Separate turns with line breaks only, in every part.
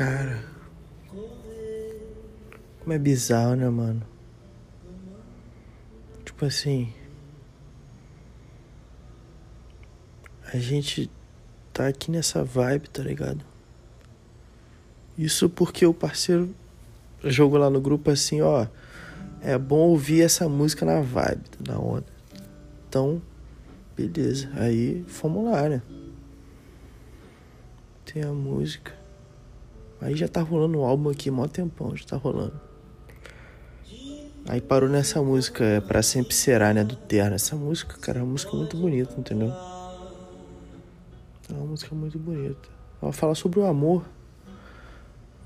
Cara. Como é bizarro, né, mano? Tipo assim. A gente tá aqui nessa vibe, tá ligado? Isso porque o parceiro jogou lá no grupo assim, ó. É bom ouvir essa música na vibe, na onda. Então, beleza. Aí fomos lá, né? Tem a música. Aí já tá rolando o um álbum aqui, mó tempão, já tá rolando. Aí parou nessa música, é Pra Sempre Será, né, do Terno. Essa música, cara, é uma música muito bonita, entendeu? É uma música muito bonita. Ela fala sobre o amor,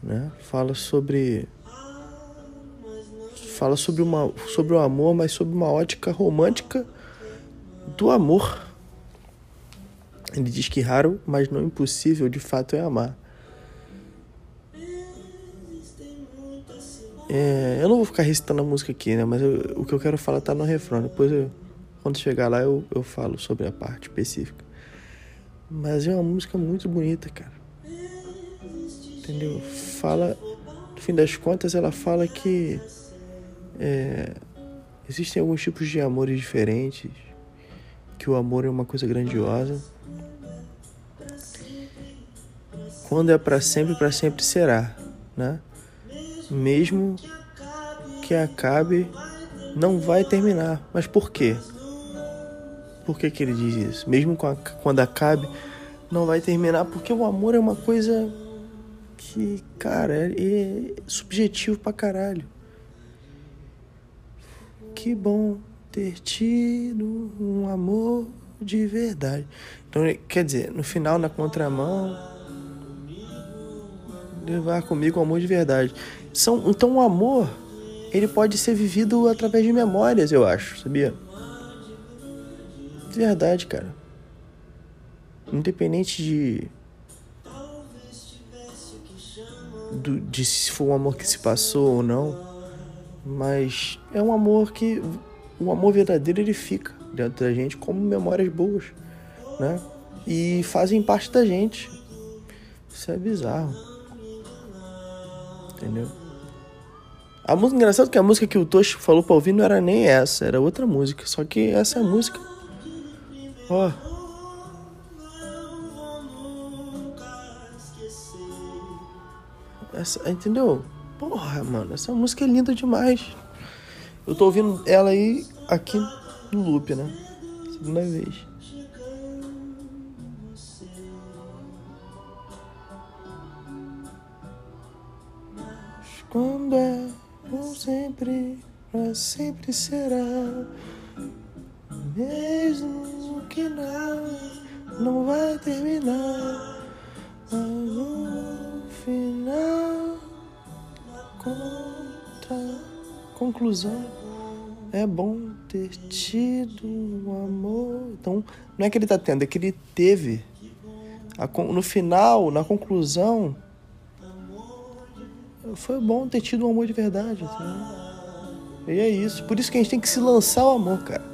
né? Fala sobre fala sobre uma sobre o amor, mas sobre uma ótica romântica do amor. Ele diz que raro, mas não impossível, de fato é amar. É, eu não vou ficar recitando a música aqui, né? Mas eu, o que eu quero falar tá no refrão. Depois, eu, quando chegar lá, eu, eu falo sobre a parte específica. Mas é uma música muito bonita, cara. Entendeu? Fala, no fim das contas, ela fala que é, existem alguns tipos de amores diferentes, que o amor é uma coisa grandiosa. Quando é para sempre, para sempre será, né? Mesmo que acabe, não vai terminar. Mas por quê? Por que, que ele diz isso? Mesmo quando acabe, não vai terminar, porque o amor é uma coisa que, cara, é, é subjetivo pra caralho. Que bom ter tido um amor de verdade. Então, quer dizer, no final, na contramão, levar comigo o amor de verdade. São, então, o amor, ele pode ser vivido através de memórias, eu acho, sabia? De verdade, cara. Independente de. Do, de se for um amor que se passou ou não. Mas é um amor que. O amor verdadeiro ele fica dentro da gente como memórias boas, né? E fazem parte da gente. Isso é bizarro. Entendeu? A música, engraçado que a música que o Toshi falou pra ouvir não era nem essa, era outra música. Só que essa é a música Ó. Essa, entendeu? Porra, mano, essa música é linda demais. Eu tô ouvindo ela aí aqui no loop, né? Segunda vez. Quando é, ou sempre, pra sempre será. Mesmo que não, não vai terminar. No final, conta, conclusão, é bom ter tido um amor. Então, não é que ele tá tendo, é que ele teve. no final, na conclusão, foi bom ter tido um amor de verdade. E é isso. Por isso que a gente tem que se lançar o amor, cara.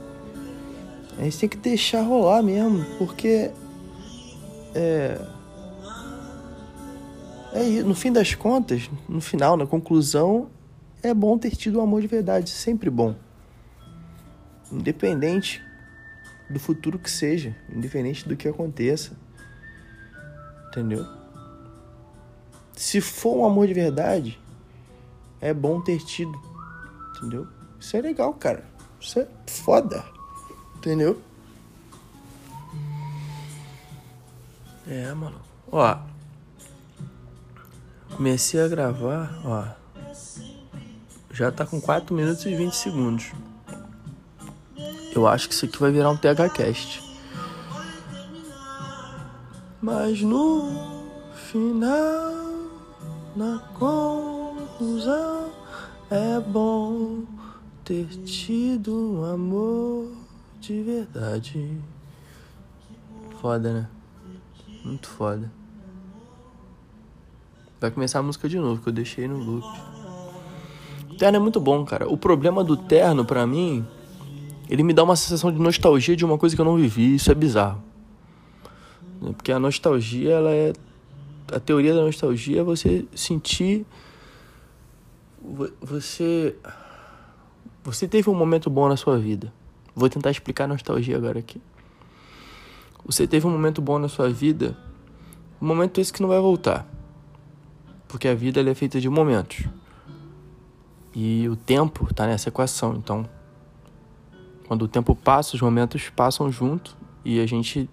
A gente tem que deixar rolar mesmo, porque é, é no fim das contas, no final, na conclusão, é bom ter tido um amor de verdade, sempre bom. Independente do futuro que seja, independente do que aconteça. Entendeu? Se for um amor de verdade, é bom ter tido. Entendeu? Isso é legal, cara. Isso é foda. Entendeu? É, mano. Ó. Comecei a gravar, ó. Já tá com 4 minutos e 20 segundos. Eu acho que isso aqui vai virar um THCast. Mas no final, na conclusão, é bom ter tido um amor de verdade. Foda, né? Muito foda. Vai começar a música de novo, que eu deixei no loop. O terno é muito bom, cara. O problema do terno, pra mim, ele me dá uma sensação de nostalgia de uma coisa que eu não vivi. Isso é bizarro. Porque a nostalgia, ela é a teoria da nostalgia é você sentir você você teve um momento bom na sua vida. Vou tentar explicar a nostalgia agora aqui. Você teve um momento bom na sua vida, um momento esse que não vai voltar. Porque a vida é feita de momentos. E o tempo está nessa equação. Então, quando o tempo passa, os momentos passam junto e a gente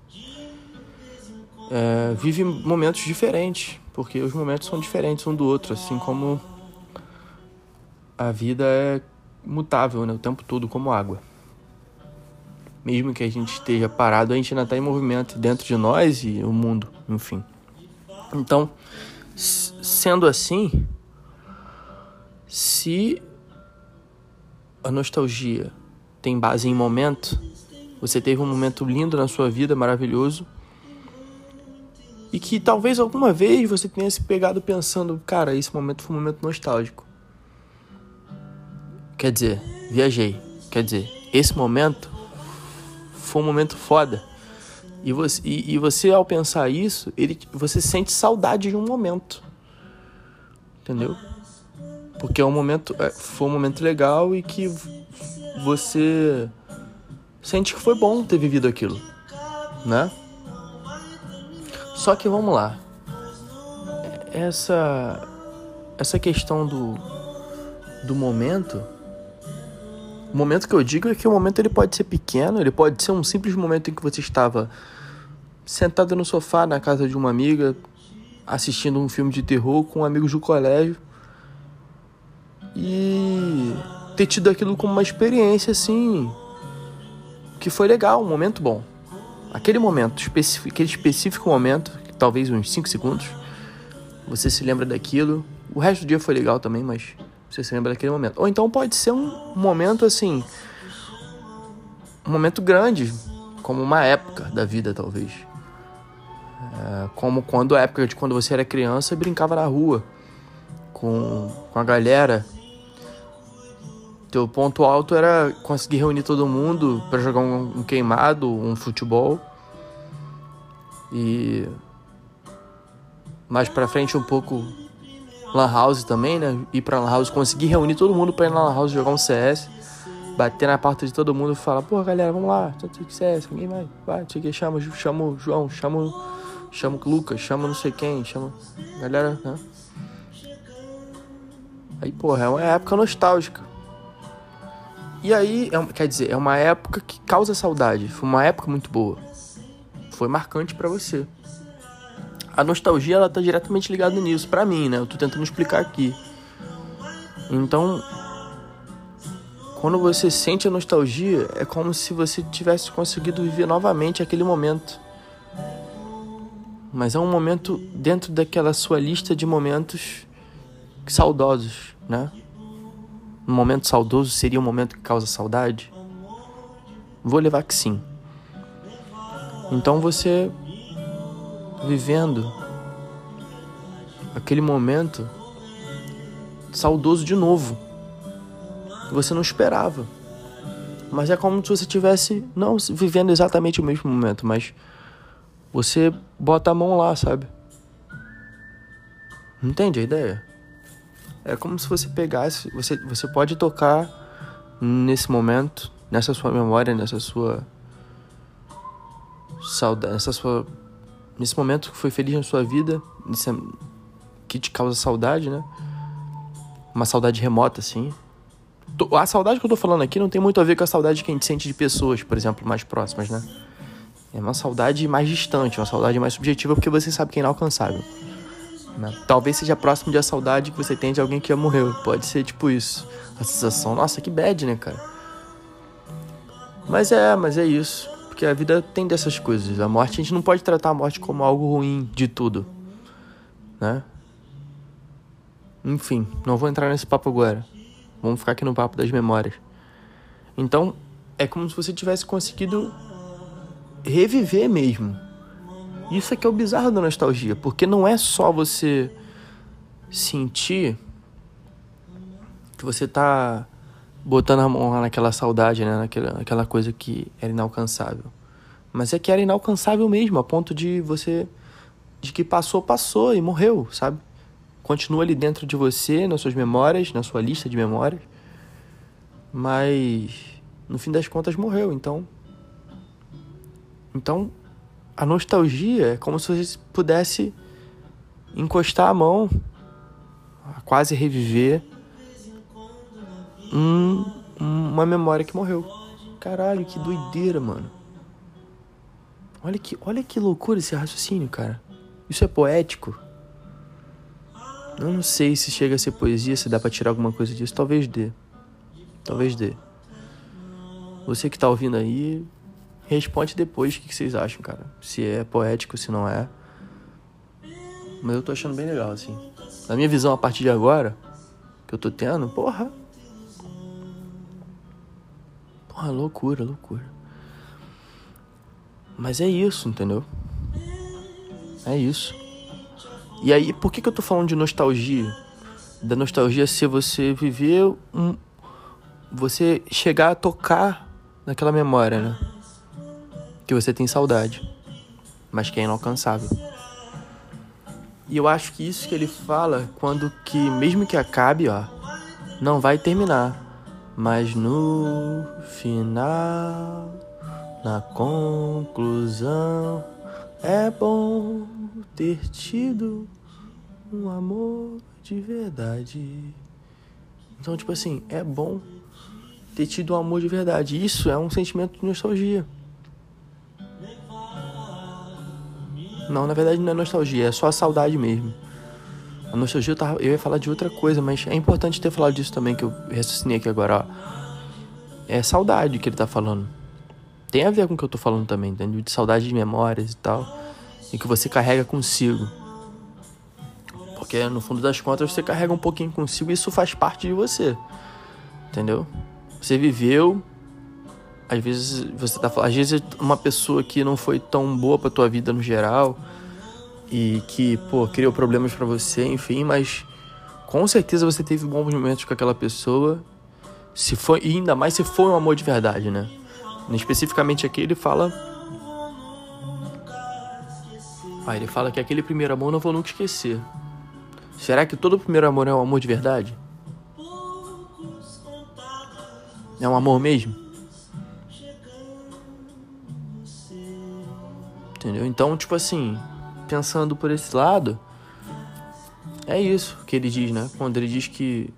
é, vive momentos diferentes, porque os momentos são diferentes um do outro, assim como a vida é mutável né, o tempo todo, como água. Mesmo que a gente esteja parado, a gente ainda está em movimento dentro de nós e o mundo, enfim. Então, sendo assim, se a nostalgia tem base em momento, você teve um momento lindo na sua vida, maravilhoso, e que talvez alguma vez você tenha se pegado pensando, cara, esse momento foi um momento nostálgico. Quer dizer, viajei. Quer dizer, esse momento foi um momento foda. E você, e, e você ao pensar isso, ele, você sente saudade de um momento. Entendeu? Porque é um momento, é, foi um momento legal e que você sente que foi bom ter vivido aquilo, né? Só que vamos lá. Essa essa questão do do momento o momento que eu digo é que o momento ele pode ser pequeno, ele pode ser um simples momento em que você estava sentado no sofá na casa de uma amiga, assistindo um filme de terror com amigos do colégio e ter tido aquilo como uma experiência assim que foi legal, um momento bom. Aquele momento, aquele específico momento, talvez uns 5 segundos, você se lembra daquilo. O resto do dia foi legal também, mas você se lembra daquele momento. Ou então pode ser um momento assim. Um momento grande, como uma época da vida, talvez. É, como quando a época de quando você era criança e brincava na rua com, com a galera. Teu ponto alto era conseguir reunir todo mundo para jogar um, um queimado, um futebol. E mais para frente um pouco Lan House também, né? Ir pra Lan House, conseguir reunir todo mundo pra ir na Lan House jogar um CS. Bater na porta de todo mundo e falar, pô, galera, vamos lá, CS, ninguém vai, vai, que, chama, chama o João, chama, chama o Lucas, chama não sei quem, chama. Galera, né? Aí, porra, é uma época nostálgica. E aí, é, quer dizer, é uma época que causa saudade. Foi uma época muito boa. Foi marcante para você a nostalgia ela tá diretamente ligada nisso, para mim, né? Eu tô tentando explicar aqui. Então, quando você sente a nostalgia, é como se você tivesse conseguido viver novamente aquele momento. Mas é um momento dentro daquela sua lista de momentos saudosos, né? Um momento saudoso seria um momento que causa saudade? Vou levar que sim. Então você vivendo aquele momento saudoso de novo. Você não esperava. Mas é como se você tivesse não vivendo exatamente o mesmo momento, mas você bota a mão lá, sabe? Entende a ideia? É como se você pegasse, você você pode tocar nesse momento, nessa sua memória, nessa sua saudade, nessa sua nesse momento que foi feliz na sua vida, que te causa saudade, né? Uma saudade remota, assim. A saudade que eu tô falando aqui não tem muito a ver com a saudade que a gente sente de pessoas, por exemplo, mais próximas, né? É uma saudade mais distante, uma saudade mais subjetiva, porque você sabe que é inalcançável. Né? Talvez seja próximo de a saudade que você tem de alguém que já morreu. Pode ser tipo isso. A sensação, nossa, que bad, né, cara? Mas é, mas é isso. Porque a vida tem dessas coisas. A morte, a gente não pode tratar a morte como algo ruim de tudo, né? Enfim, não vou entrar nesse papo agora. Vamos ficar aqui no papo das memórias. Então, é como se você tivesse conseguido reviver mesmo. Isso é que é o bizarro da nostalgia, porque não é só você sentir que você tá botando a mão naquela saudade, né? Naquela, naquela coisa que era inalcançável. Mas é que era inalcançável mesmo, a ponto de você de que passou, passou e morreu, sabe? Continua ali dentro de você, nas suas memórias, na sua lista de memórias. Mas no fim das contas morreu, então então a nostalgia é como se você pudesse encostar a mão, quase reviver um, uma memória que morreu. Caralho, que doideira, mano. Olha que, olha que loucura esse raciocínio, cara. Isso é poético? Eu não sei se chega a ser poesia, se dá para tirar alguma coisa disso. Talvez dê. Talvez dê. Você que tá ouvindo aí, responde depois o que vocês acham, cara. Se é poético, se não é. Mas eu tô achando bem legal, assim. Na minha visão, a partir de agora, que eu tô tendo, porra. Porra, loucura, loucura. Mas é isso, entendeu? É isso. E aí, por que, que eu tô falando de nostalgia? Da nostalgia ser você viver um. Você chegar a tocar naquela memória, né? Que você tem saudade, mas que é inalcançável. E eu acho que isso que ele fala quando que mesmo que acabe, ó, não vai terminar, mas no final, na conclusão, é bom ter tido um amor de verdade. Então, tipo assim, é bom ter tido um amor de verdade. Isso é um sentimento de nostalgia. Não, na verdade não é nostalgia, é só a saudade mesmo. A nostalgia eu, tava, eu ia falar de outra coisa, mas é importante ter falado disso também, que eu raciocinei aqui agora, ó. É saudade que ele tá falando. Tem a ver com o que eu tô falando também, entendeu? De saudade de memórias e tal. E que você carrega consigo. Porque no fundo das contas você carrega um pouquinho consigo e isso faz parte de você. Entendeu? Você viveu, às vezes você tá às vezes uma pessoa que não foi tão boa para tua vida no geral e que, pô, criou problemas para você, enfim, mas com certeza você teve bons momentos com aquela pessoa. Se foi, e ainda mais se foi um amor de verdade, né? Especificamente aqui ele fala Ah, ele fala que aquele primeiro amor não vou nunca esquecer. Será que todo primeiro amor é um amor de verdade? É um amor mesmo? Entendeu? Então, tipo assim, pensando por esse lado, é isso que ele diz, né? Quando ele diz que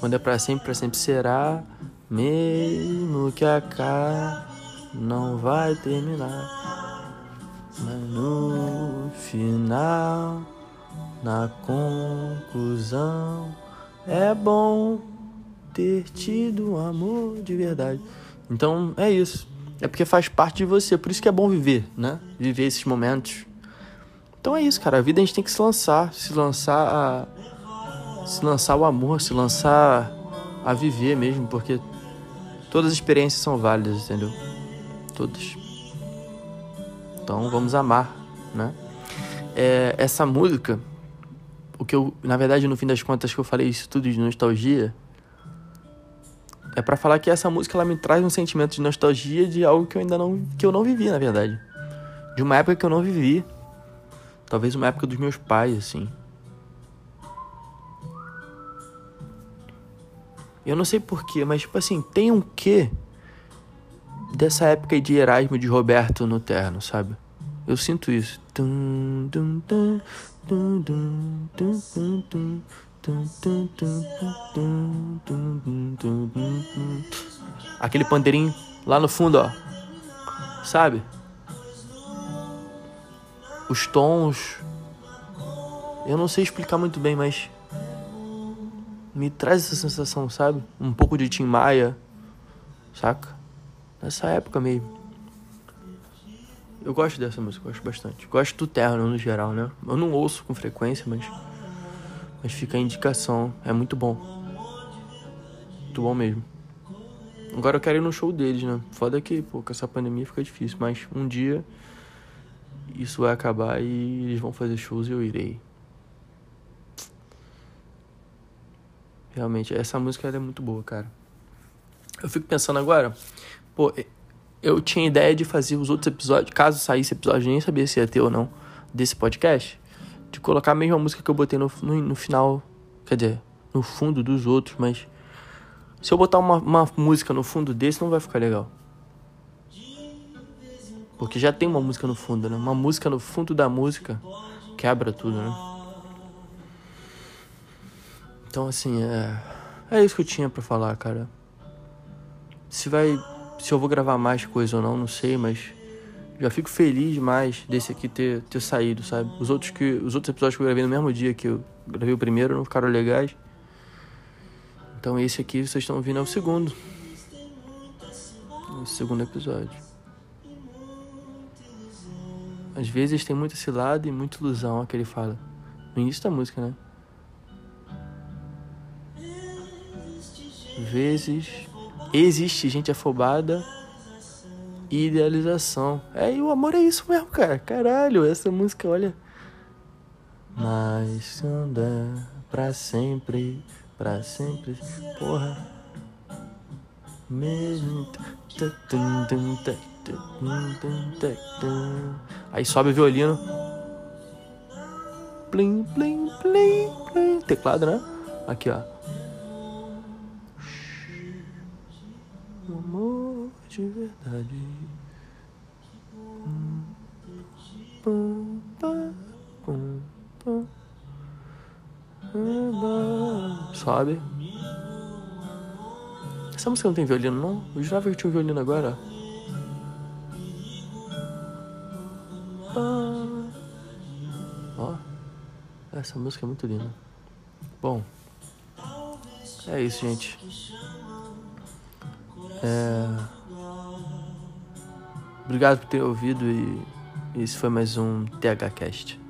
quando é para sempre, para sempre será, mesmo que a cá não vai terminar. Mas no final, na conclusão, é bom ter tido amor de verdade. Então é isso. É porque faz parte de você. Por isso que é bom viver, né? Viver esses momentos. Então é isso, cara. A vida a gente tem que se lançar. Se lançar a. Se lançar o amor, se lançar a viver mesmo. Porque todas as experiências são válidas, entendeu? Todas. Então vamos amar, né? É, essa música, o que eu, na verdade, no fim das contas, que eu falei isso tudo de nostalgia, é para falar que essa música ela me traz um sentimento de nostalgia de algo que eu ainda não que eu não vivi, na verdade. De uma época que eu não vivi. Talvez uma época dos meus pais, assim. Eu não sei porquê, mas tipo assim, tem um quê dessa época de Erasmo de Roberto no terno, sabe? Eu sinto isso. Aquele pandeirinho lá no fundo, ó. Sabe? Os tons. Eu não sei explicar muito bem, mas. Me traz essa sensação, sabe? Um pouco de Tim Maia. Saca? Nessa época mesmo. Eu gosto dessa música, gosto bastante. Gosto do Terno no geral, né? Eu não ouço com frequência, mas. Mas fica a indicação, é muito bom. Muito bom mesmo. Agora eu quero ir no show deles, né? Foda que, pô, com essa pandemia fica difícil, mas um dia isso vai acabar e eles vão fazer shows e eu irei. Realmente, essa música é muito boa, cara. Eu fico pensando agora, pô, eu tinha ideia de fazer os outros episódios, caso saísse episódio, nem sabia se ia ter ou não, desse podcast de colocar a mesma música que eu botei no, no, no final, quer dizer, no fundo dos outros, mas se eu botar uma, uma música no fundo desse não vai ficar legal. Porque já tem uma música no fundo, né? Uma música no fundo da música quebra tudo, né? Então, assim, é. É isso que eu tinha para falar, cara. Se vai. Se eu vou gravar mais coisa ou não, não sei, mas. Já fico feliz demais desse aqui ter, ter saído, sabe? Os outros, que, os outros episódios que eu gravei no mesmo dia que eu gravei o primeiro não ficaram legais. Então esse aqui vocês estão ouvindo é o segundo. O segundo episódio. Às vezes tem muita cilada e muita ilusão, é que ele fala. No início da música, né? Vezes existe gente afobada idealização. É, e o amor é isso mesmo, cara. Caralho, essa música, olha. Mas anda pra sempre, pra sempre. Porra. Mesmo. Aí sobe o violino. Plim, plim, plim, plim. Teclado, né? Aqui, ó. Amor de verdade. Sobe. Essa música não tem violino, não? Eu jurava que tinha um violino agora. Ó. Essa música é muito linda. Bom. É isso, gente. É... Obrigado por ter ouvido e esse foi mais um THCast.